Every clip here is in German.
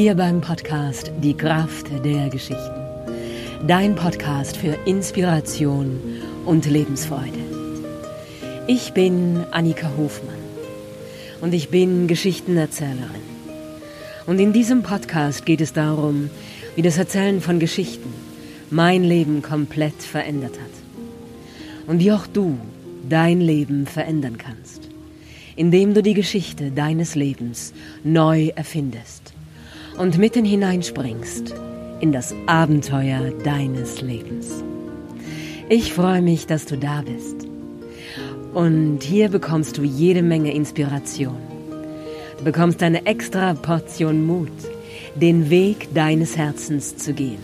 Hier beim Podcast Die Kraft der Geschichten. Dein Podcast für Inspiration und Lebensfreude. Ich bin Annika Hofmann und ich bin Geschichtenerzählerin. Und in diesem Podcast geht es darum, wie das Erzählen von Geschichten mein Leben komplett verändert hat. Und wie auch du dein Leben verändern kannst indem du die Geschichte deines Lebens neu erfindest und mitten hineinspringst in das Abenteuer deines Lebens. Ich freue mich, dass du da bist. Und hier bekommst du jede Menge Inspiration. Du bekommst eine extra Portion Mut, den Weg deines Herzens zu gehen.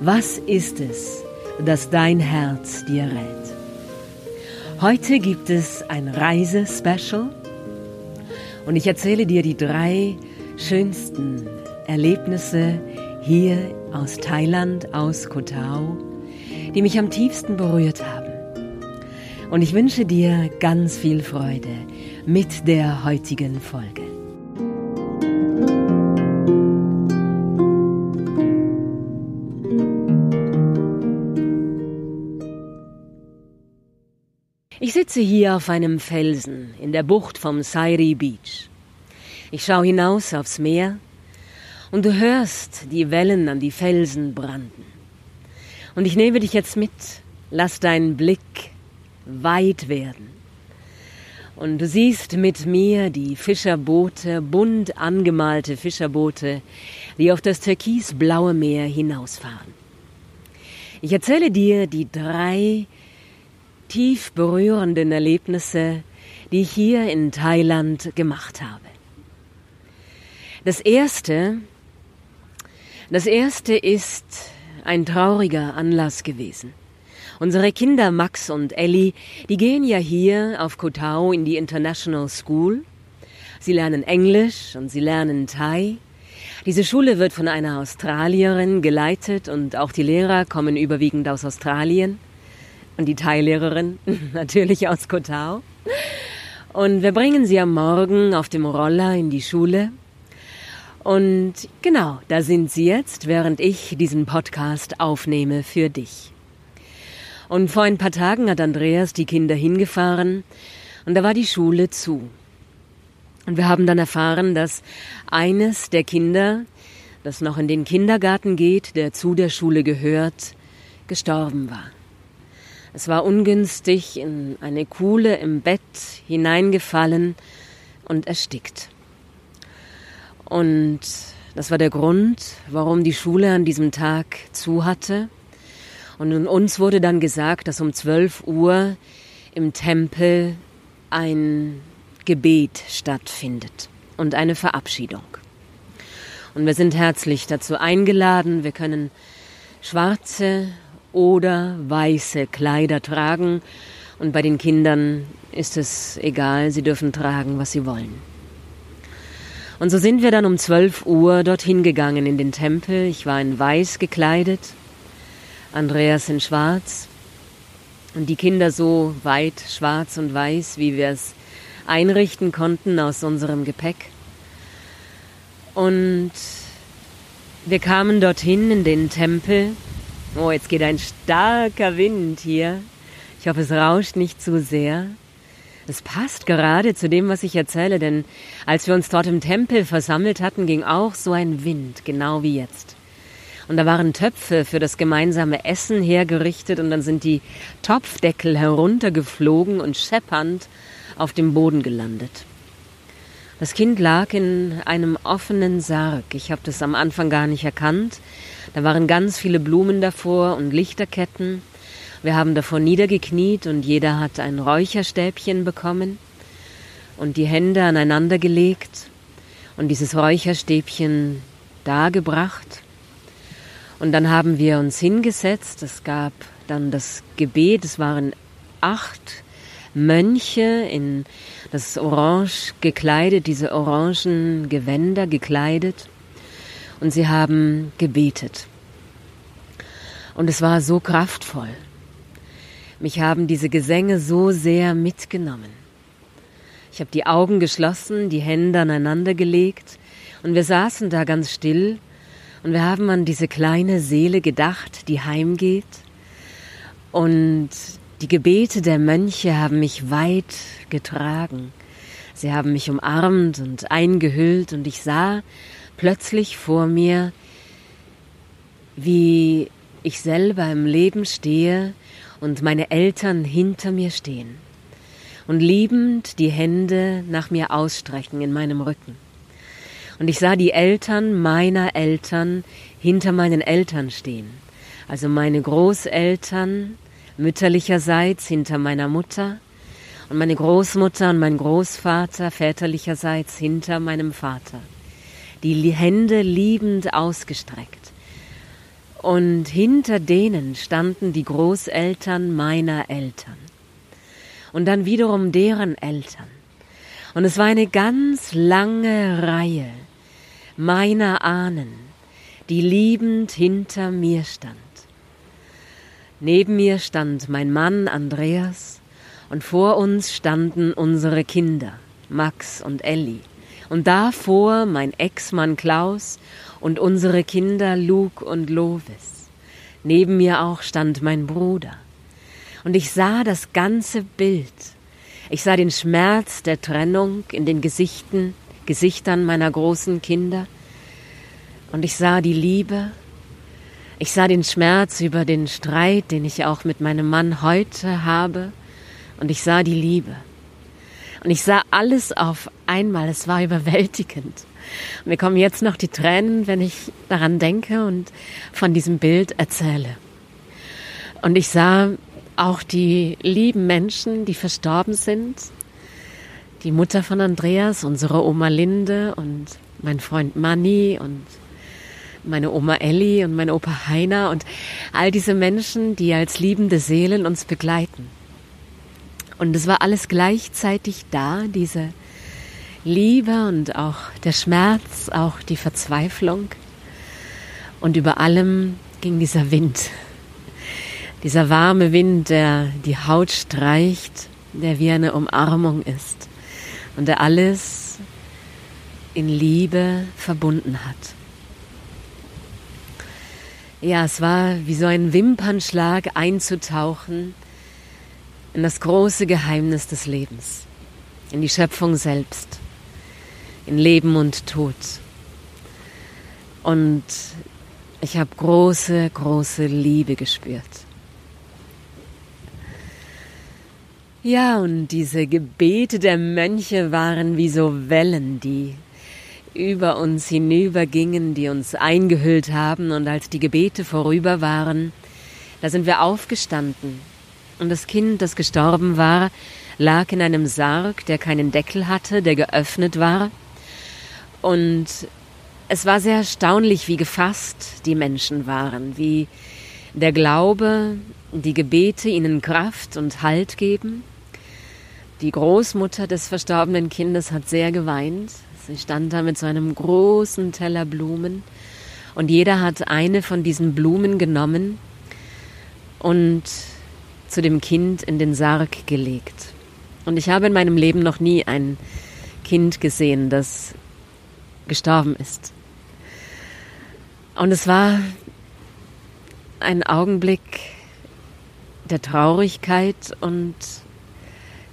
Was ist es, das dein Herz dir rät? Heute gibt es ein Reise-Special und ich erzähle dir die drei schönsten Erlebnisse hier aus Thailand, aus Koh die mich am tiefsten berührt haben. Und ich wünsche dir ganz viel Freude mit der heutigen Folge. Ich sitze hier auf einem Felsen in der Bucht vom Sairi Beach. Ich schaue hinaus aufs Meer und du hörst die Wellen an die Felsen branden. Und ich nehme dich jetzt mit, lass deinen Blick weit werden. Und du siehst mit mir die Fischerboote, bunt angemalte Fischerboote, die auf das türkisblaue Meer hinausfahren. Ich erzähle dir die drei tief berührenden Erlebnisse, die ich hier in Thailand gemacht habe. Das erste, das erste ist ein trauriger Anlass gewesen. Unsere Kinder Max und Ellie, die gehen ja hier auf Koh Tao in die International School. Sie lernen Englisch und sie lernen Thai. Diese Schule wird von einer Australierin geleitet und auch die Lehrer kommen überwiegend aus Australien und die Teillehrerin natürlich aus Kotau. Und wir bringen sie am Morgen auf dem Roller in die Schule. Und genau, da sind sie jetzt, während ich diesen Podcast aufnehme für dich. Und vor ein paar Tagen hat Andreas die Kinder hingefahren und da war die Schule zu. Und wir haben dann erfahren, dass eines der Kinder, das noch in den Kindergarten geht, der zu der Schule gehört, gestorben war. Es war ungünstig in eine Kuhle im Bett hineingefallen und erstickt. Und das war der Grund, warum die Schule an diesem Tag zu hatte. Und uns wurde dann gesagt, dass um 12 Uhr im Tempel ein Gebet stattfindet und eine Verabschiedung. Und wir sind herzlich dazu eingeladen. Wir können schwarze oder weiße Kleider tragen. Und bei den Kindern ist es egal, sie dürfen tragen, was sie wollen. Und so sind wir dann um 12 Uhr dorthin gegangen in den Tempel. Ich war in weiß gekleidet, Andreas in schwarz und die Kinder so weit schwarz und weiß, wie wir es einrichten konnten aus unserem Gepäck. Und wir kamen dorthin in den Tempel Oh, jetzt geht ein starker Wind hier. Ich hoffe, es rauscht nicht zu sehr. Es passt gerade zu dem, was ich erzähle, denn als wir uns dort im Tempel versammelt hatten, ging auch so ein Wind, genau wie jetzt. Und da waren Töpfe für das gemeinsame Essen hergerichtet und dann sind die Topfdeckel heruntergeflogen und scheppernd auf dem Boden gelandet. Das Kind lag in einem offenen Sarg. Ich habe das am Anfang gar nicht erkannt. Da waren ganz viele Blumen davor und Lichterketten. Wir haben davor niedergekniet und jeder hat ein Räucherstäbchen bekommen und die Hände aneinander gelegt und dieses Räucherstäbchen dargebracht. Und dann haben wir uns hingesetzt. Es gab dann das Gebet. Es waren acht Mönche in das Orange gekleidet, diese orangen Gewänder gekleidet. Und sie haben gebetet. Und es war so kraftvoll. Mich haben diese Gesänge so sehr mitgenommen. Ich habe die Augen geschlossen, die Hände aneinander gelegt und wir saßen da ganz still und wir haben an diese kleine Seele gedacht, die heimgeht. Und die Gebete der Mönche haben mich weit getragen. Sie haben mich umarmt und eingehüllt und ich sah plötzlich vor mir, wie ich selber im Leben stehe und meine Eltern hinter mir stehen und liebend die Hände nach mir ausstrecken in meinem Rücken. Und ich sah die Eltern meiner Eltern hinter meinen Eltern stehen. Also meine Großeltern mütterlicherseits hinter meiner Mutter und meine Großmutter und mein Großvater väterlicherseits hinter meinem Vater. Die Hände liebend ausgestreckt. Und hinter denen standen die Großeltern meiner Eltern. Und dann wiederum deren Eltern. Und es war eine ganz lange Reihe meiner Ahnen, die liebend hinter mir stand. Neben mir stand mein Mann Andreas und vor uns standen unsere Kinder, Max und Elli. Und davor mein Ex-Mann Klaus und unsere Kinder Luke und Lovis. Neben mir auch stand mein Bruder. Und ich sah das ganze Bild. Ich sah den Schmerz der Trennung in den Gesichten, Gesichtern meiner großen Kinder. Und ich sah die Liebe ich sah den Schmerz über den Streit, den ich auch mit meinem Mann heute habe, und ich sah die Liebe. Und ich sah alles auf einmal. Es war überwältigend. Und mir kommen jetzt noch die Tränen, wenn ich daran denke und von diesem Bild erzähle. Und ich sah auch die lieben Menschen, die verstorben sind. Die Mutter von Andreas, unsere Oma Linde und mein Freund Manni und meine Oma Elli und mein Opa Heiner und all diese Menschen, die als liebende Seelen uns begleiten. Und es war alles gleichzeitig da, diese Liebe und auch der Schmerz, auch die Verzweiflung. Und über allem ging dieser Wind, dieser warme Wind, der die Haut streicht, der wie eine Umarmung ist und der alles in Liebe verbunden hat. Ja, es war wie so ein Wimpernschlag einzutauchen in das große Geheimnis des Lebens, in die Schöpfung selbst, in Leben und Tod. Und ich habe große, große Liebe gespürt. Ja, und diese Gebete der Mönche waren wie so Wellen, die über uns hinübergingen, die uns eingehüllt haben, und als die Gebete vorüber waren, da sind wir aufgestanden. Und das Kind, das gestorben war, lag in einem Sarg, der keinen Deckel hatte, der geöffnet war. Und es war sehr erstaunlich, wie gefasst die Menschen waren, wie der Glaube, die Gebete ihnen Kraft und Halt geben. Die Großmutter des verstorbenen Kindes hat sehr geweint, Sie stand da mit so einem großen Teller Blumen und jeder hat eine von diesen Blumen genommen und zu dem Kind in den Sarg gelegt. Und ich habe in meinem Leben noch nie ein Kind gesehen, das gestorben ist. Und es war ein Augenblick der Traurigkeit und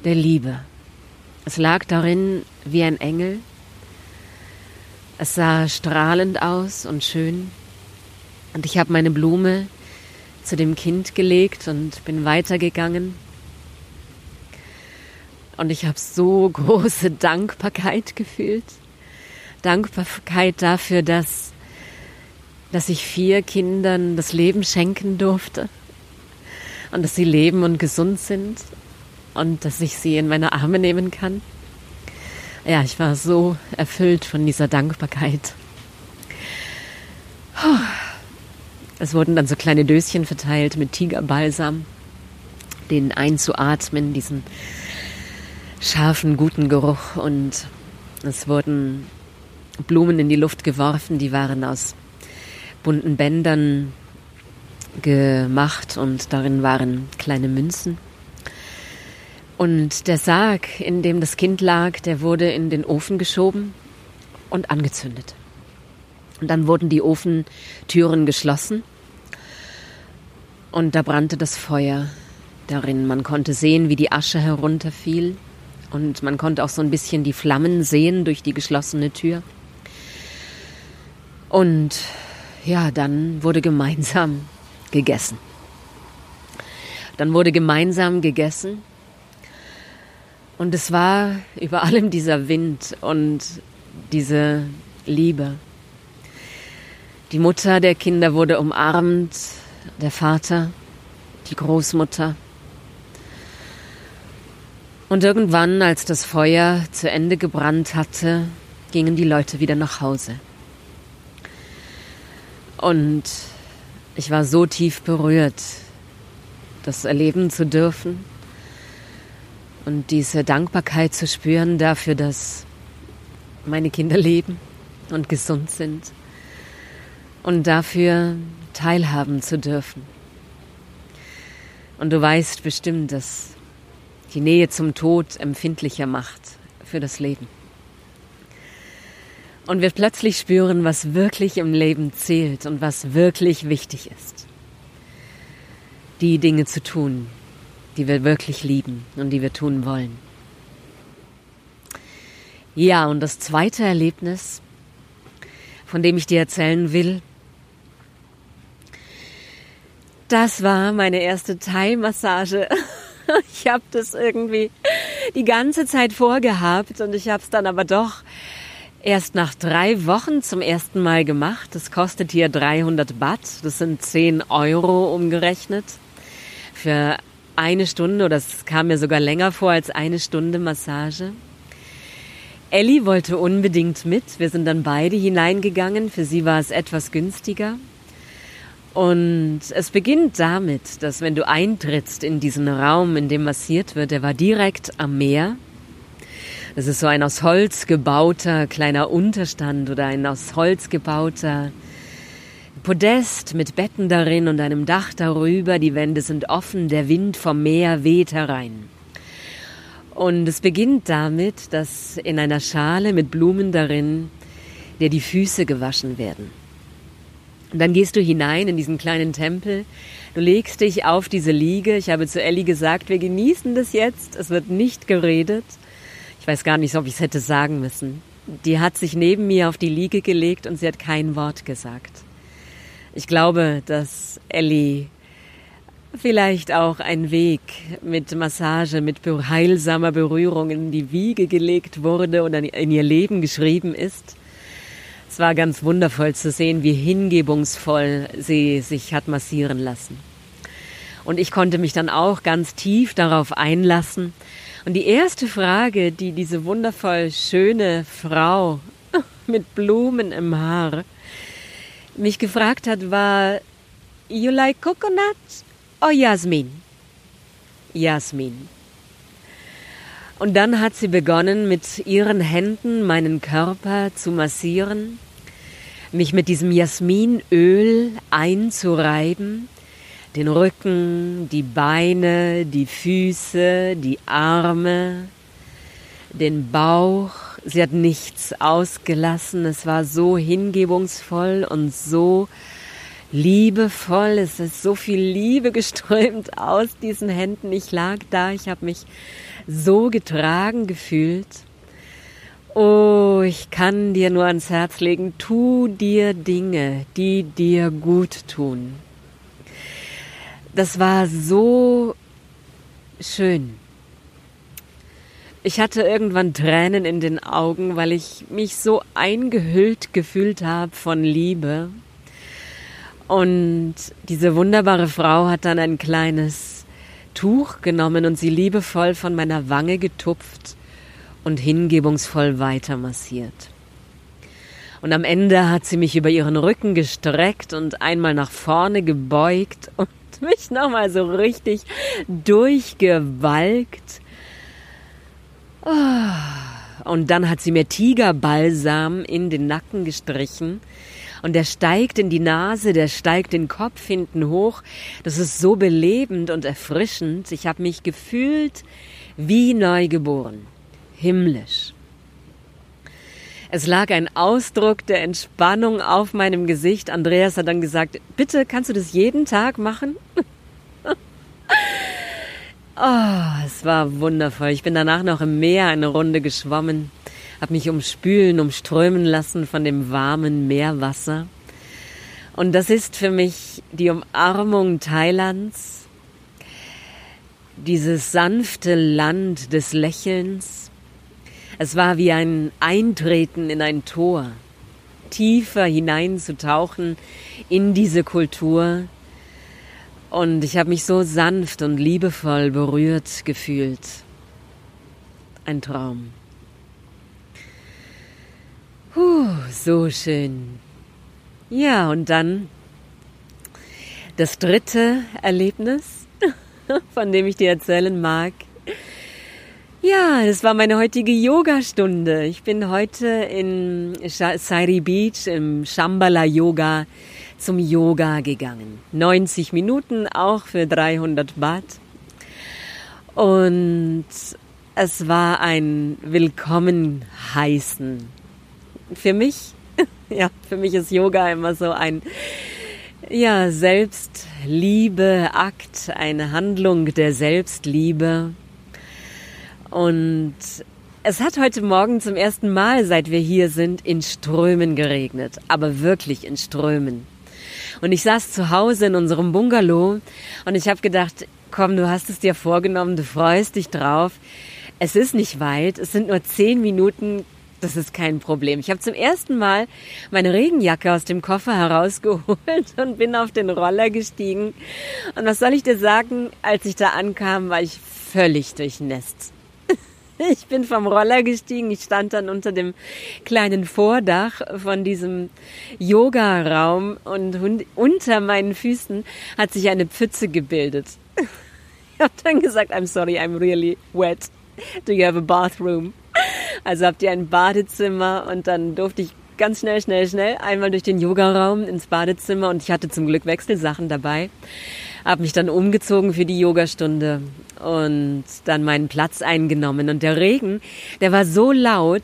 der Liebe. Es lag darin wie ein Engel, es sah strahlend aus und schön. Und ich habe meine Blume zu dem Kind gelegt und bin weitergegangen. Und ich habe so große Dankbarkeit gefühlt. Dankbarkeit dafür, dass, dass ich vier Kindern das Leben schenken durfte. Und dass sie leben und gesund sind. Und dass ich sie in meine Arme nehmen kann ja, ich war so erfüllt von dieser Dankbarkeit. Es wurden dann so kleine Döschen verteilt mit Tigerbalsam, den einzuatmen, diesen scharfen, guten Geruch. Und es wurden Blumen in die Luft geworfen, die waren aus bunten Bändern gemacht und darin waren kleine Münzen. Und der Sarg, in dem das Kind lag, der wurde in den Ofen geschoben und angezündet. Und dann wurden die Ofentüren geschlossen und da brannte das Feuer darin. Man konnte sehen, wie die Asche herunterfiel und man konnte auch so ein bisschen die Flammen sehen durch die geschlossene Tür. Und ja, dann wurde gemeinsam gegessen. Dann wurde gemeinsam gegessen und es war über allem dieser Wind und diese Liebe. Die Mutter der Kinder wurde umarmt, der Vater, die Großmutter. Und irgendwann, als das Feuer zu Ende gebrannt hatte, gingen die Leute wieder nach Hause. Und ich war so tief berührt, das erleben zu dürfen und diese Dankbarkeit zu spüren dafür, dass meine Kinder leben und gesund sind und dafür teilhaben zu dürfen. Und du weißt bestimmt, dass die Nähe zum Tod empfindlicher macht für das Leben. Und wir plötzlich spüren, was wirklich im Leben zählt und was wirklich wichtig ist. Die Dinge zu tun, die wir wirklich lieben und die wir tun wollen. Ja, und das zweite Erlebnis, von dem ich dir erzählen will, das war meine erste Thai-Massage. Ich habe das irgendwie die ganze Zeit vorgehabt und ich habe es dann aber doch erst nach drei Wochen zum ersten Mal gemacht. Das kostet hier 300 Baht, das sind 10 Euro umgerechnet für eine Stunde oder es kam mir sogar länger vor als eine Stunde Massage. Ellie wollte unbedingt mit. Wir sind dann beide hineingegangen. Für sie war es etwas günstiger. Und es beginnt damit, dass wenn du eintrittst in diesen Raum, in dem massiert wird, der war direkt am Meer. Das ist so ein aus Holz gebauter kleiner Unterstand oder ein aus Holz gebauter Podest mit Betten darin und einem Dach darüber. Die Wände sind offen, der Wind vom Meer weht herein. Und es beginnt damit, dass in einer Schale mit Blumen darin dir die Füße gewaschen werden. Und dann gehst du hinein in diesen kleinen Tempel. Du legst dich auf diese Liege. Ich habe zu Ellie gesagt, wir genießen das jetzt. Es wird nicht geredet. Ich weiß gar nicht, ob ich es hätte sagen müssen. Die hat sich neben mir auf die Liege gelegt und sie hat kein Wort gesagt. Ich glaube, dass Ellie vielleicht auch ein Weg mit Massage, mit heilsamer Berührung in die Wiege gelegt wurde oder in ihr Leben geschrieben ist. Es war ganz wundervoll zu sehen, wie hingebungsvoll sie sich hat massieren lassen. Und ich konnte mich dann auch ganz tief darauf einlassen. Und die erste Frage, die diese wundervoll schöne Frau mit Blumen im Haar mich gefragt hat, war, You like coconut or Jasmin? Jasmin. Und dann hat sie begonnen, mit ihren Händen meinen Körper zu massieren, mich mit diesem Jasminöl einzureiben, den Rücken, die Beine, die Füße, die Arme, den Bauch. Sie hat nichts ausgelassen. Es war so hingebungsvoll und so liebevoll. Es ist so viel Liebe geströmt aus diesen Händen. Ich lag da, ich habe mich so getragen gefühlt. Oh, ich kann dir nur ans Herz legen, tu dir Dinge, die dir gut tun. Das war so schön. Ich hatte irgendwann Tränen in den Augen, weil ich mich so eingehüllt gefühlt habe von Liebe. Und diese wunderbare Frau hat dann ein kleines Tuch genommen und sie liebevoll von meiner Wange getupft und hingebungsvoll weiter massiert. Und am Ende hat sie mich über ihren Rücken gestreckt und einmal nach vorne gebeugt und mich nochmal so richtig durchgewalkt. Und dann hat sie mir Tigerbalsam in den Nacken gestrichen Und der steigt in die Nase, der steigt den Kopf hinten hoch. Das ist so belebend und erfrischend. Ich habe mich gefühlt wie neugeboren, himmlisch. Es lag ein Ausdruck der Entspannung auf meinem Gesicht. Andreas hat dann gesagt, bitte kannst du das jeden Tag machen? oh, es war wundervoll. Ich bin danach noch im Meer eine Runde geschwommen, habe mich umspülen, umströmen lassen von dem warmen Meerwasser. Und das ist für mich die Umarmung Thailands, dieses sanfte Land des Lächelns, es war wie ein Eintreten in ein Tor, tiefer hineinzutauchen in diese Kultur. Und ich habe mich so sanft und liebevoll berührt gefühlt. Ein Traum. Puh, so schön. Ja, und dann das dritte Erlebnis, von dem ich dir erzählen mag, ja, das war meine heutige Yogastunde. Ich bin heute in Sairi Beach im Shambhala Yoga zum Yoga gegangen. 90 Minuten auch für 300 Baht. Und es war ein Willkommen heißen. Für mich, ja, für mich ist Yoga immer so ein, ja, Selbstliebe, Akt, eine Handlung der Selbstliebe und es hat heute Morgen zum ersten Mal, seit wir hier sind, in Strömen geregnet. Aber wirklich in Strömen. Und ich saß zu Hause in unserem Bungalow und ich habe gedacht, komm, du hast es dir vorgenommen, du freust dich drauf. Es ist nicht weit, es sind nur zehn Minuten, das ist kein Problem. Ich habe zum ersten Mal meine Regenjacke aus dem Koffer herausgeholt und bin auf den Roller gestiegen. Und was soll ich dir sagen, als ich da ankam, war ich völlig durchnässt. Ich bin vom Roller gestiegen. Ich stand dann unter dem kleinen Vordach von diesem Yoga-Raum und unter meinen Füßen hat sich eine Pfütze gebildet. Ich habe dann gesagt, I'm sorry, I'm really wet. Do you have a bathroom? Also habt ihr ein Badezimmer und dann durfte ich ganz schnell, schnell, schnell einmal durch den Yogaraum ins Badezimmer und ich hatte zum Glück Wechselsachen dabei. Habe mich dann umgezogen für die Yogastunde und dann meinen Platz eingenommen. Und der Regen, der war so laut,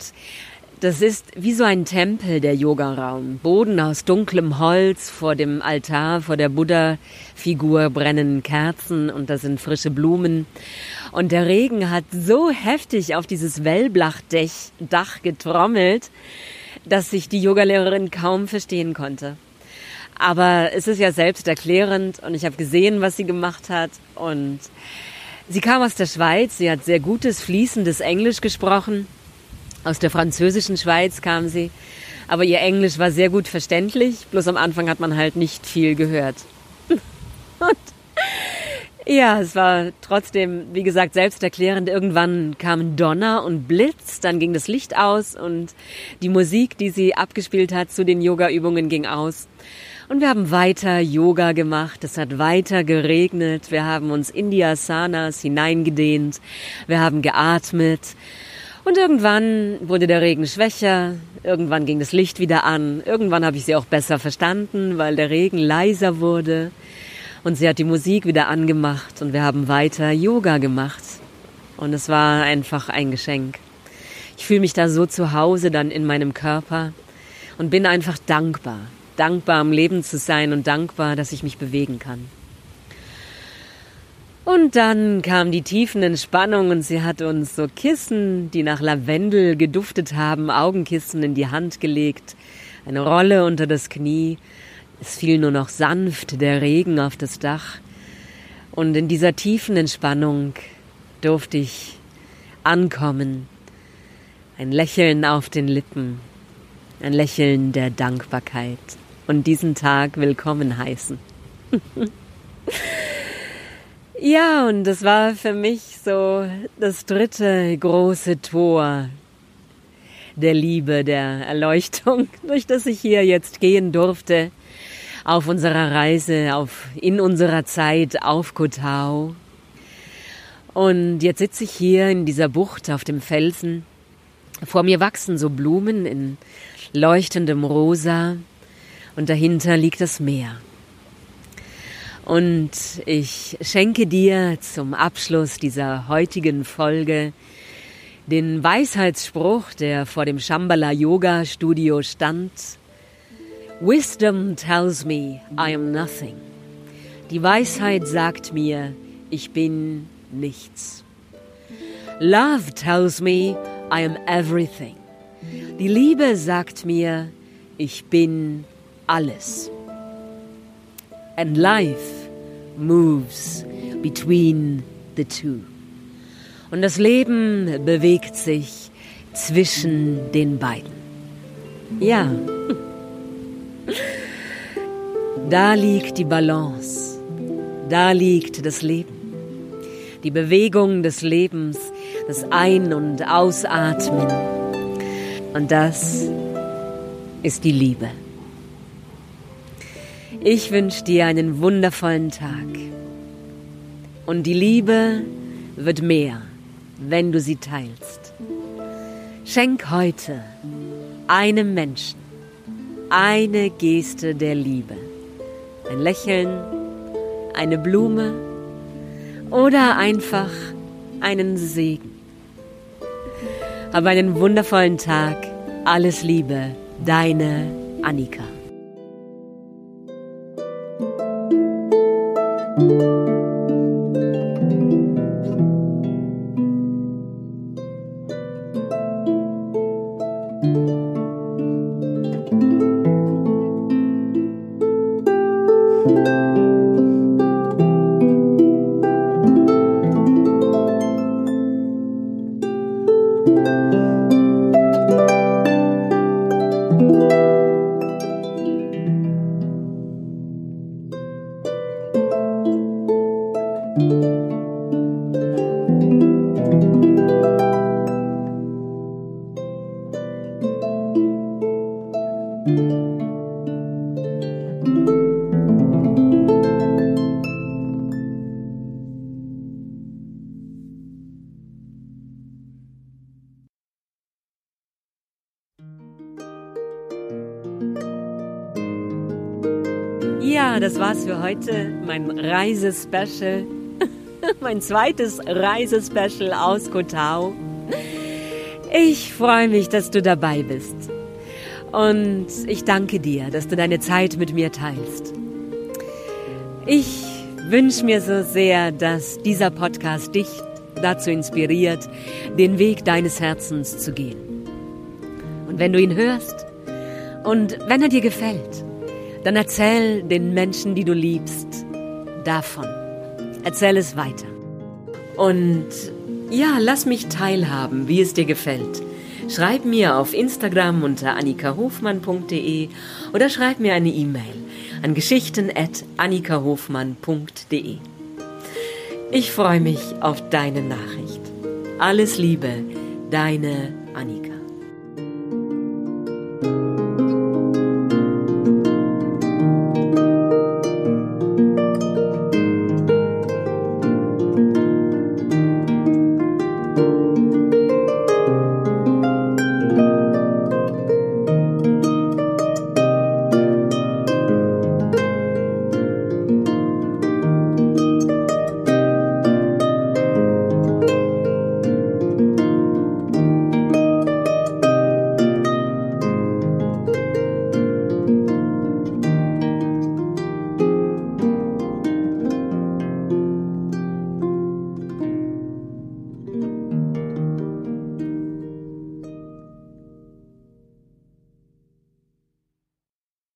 das ist wie so ein Tempel, der Yogaraum. Boden aus dunklem Holz, vor dem Altar, vor der Buddha-Figur brennen Kerzen und da sind frische Blumen. Und der Regen hat so heftig auf dieses Wellblachdach getrommelt, dass sich die Yogalehrerin kaum verstehen konnte. Aber es ist ja selbsterklärend und ich habe gesehen, was sie gemacht hat und sie kam aus der Schweiz, sie hat sehr gutes, fließendes Englisch gesprochen. Aus der französischen Schweiz kam sie, aber ihr Englisch war sehr gut verständlich, bloß am Anfang hat man halt nicht viel gehört. und ja, es war trotzdem, wie gesagt, selbsterklärend. Irgendwann kamen Donner und Blitz, dann ging das Licht aus und die Musik, die sie abgespielt hat zu den Yoga-Übungen, ging aus. Und wir haben weiter Yoga gemacht, es hat weiter geregnet, wir haben uns in die Asanas hineingedehnt, wir haben geatmet. Und irgendwann wurde der Regen schwächer, irgendwann ging das Licht wieder an, irgendwann habe ich sie auch besser verstanden, weil der Regen leiser wurde. Und sie hat die Musik wieder angemacht und wir haben weiter Yoga gemacht. Und es war einfach ein Geschenk. Ich fühle mich da so zu Hause dann in meinem Körper und bin einfach dankbar. Dankbar am Leben zu sein und dankbar, dass ich mich bewegen kann. Und dann kam die Tiefenentspannung und sie hat uns so Kissen, die nach Lavendel geduftet haben, Augenkissen in die Hand gelegt, eine Rolle unter das Knie es fiel nur noch sanft der Regen auf das Dach. Und in dieser tiefen Entspannung durfte ich ankommen, ein Lächeln auf den Lippen, ein Lächeln der Dankbarkeit. Und diesen Tag willkommen heißen. ja, und das war für mich so das dritte große Tor der Liebe, der Erleuchtung, durch das ich hier jetzt gehen durfte auf unserer Reise, auf, in unserer Zeit auf Kotau. Und jetzt sitze ich hier in dieser Bucht auf dem Felsen. Vor mir wachsen so Blumen in leuchtendem Rosa. und dahinter liegt das Meer. Und ich schenke dir zum Abschluss dieser heutigen Folge den Weisheitsspruch, der vor dem Shambhala Yoga Studio stand. Wisdom tells me I am nothing. Die Weisheit sagt mir, ich bin nichts. Love tells me I am everything. Die Liebe sagt mir, ich bin alles. And life moves between the two. Und das Leben bewegt sich zwischen den beiden. Ja, da liegt die Balance, da liegt das Leben, die Bewegung des Lebens, das Ein- und Ausatmen. Und das ist die Liebe. Ich wünsche dir einen wundervollen Tag. Und die Liebe wird mehr, wenn du sie teilst. Schenk heute einem Menschen eine Geste der Liebe. Ein Lächeln, eine Blume oder einfach einen Segen. Hab einen wundervollen Tag. Alles Liebe, deine Annika. Für heute. Mein Reisespecial. mein zweites Reisespecial aus Kotau. Ich freue mich, dass du dabei bist. Und ich danke dir, dass du deine Zeit mit mir teilst. Ich wünsche mir so sehr, dass dieser Podcast dich dazu inspiriert, den Weg deines Herzens zu gehen. Und wenn du ihn hörst und wenn er dir gefällt, dann erzähl den Menschen, die du liebst, davon. Erzähl es weiter. Und ja, lass mich teilhaben, wie es dir gefällt. Schreib mir auf Instagram unter annikahofmann.de oder schreib mir eine E-Mail an geschichten.annikahofmann.de. Ich freue mich auf deine Nachricht. Alles Liebe, deine Annika.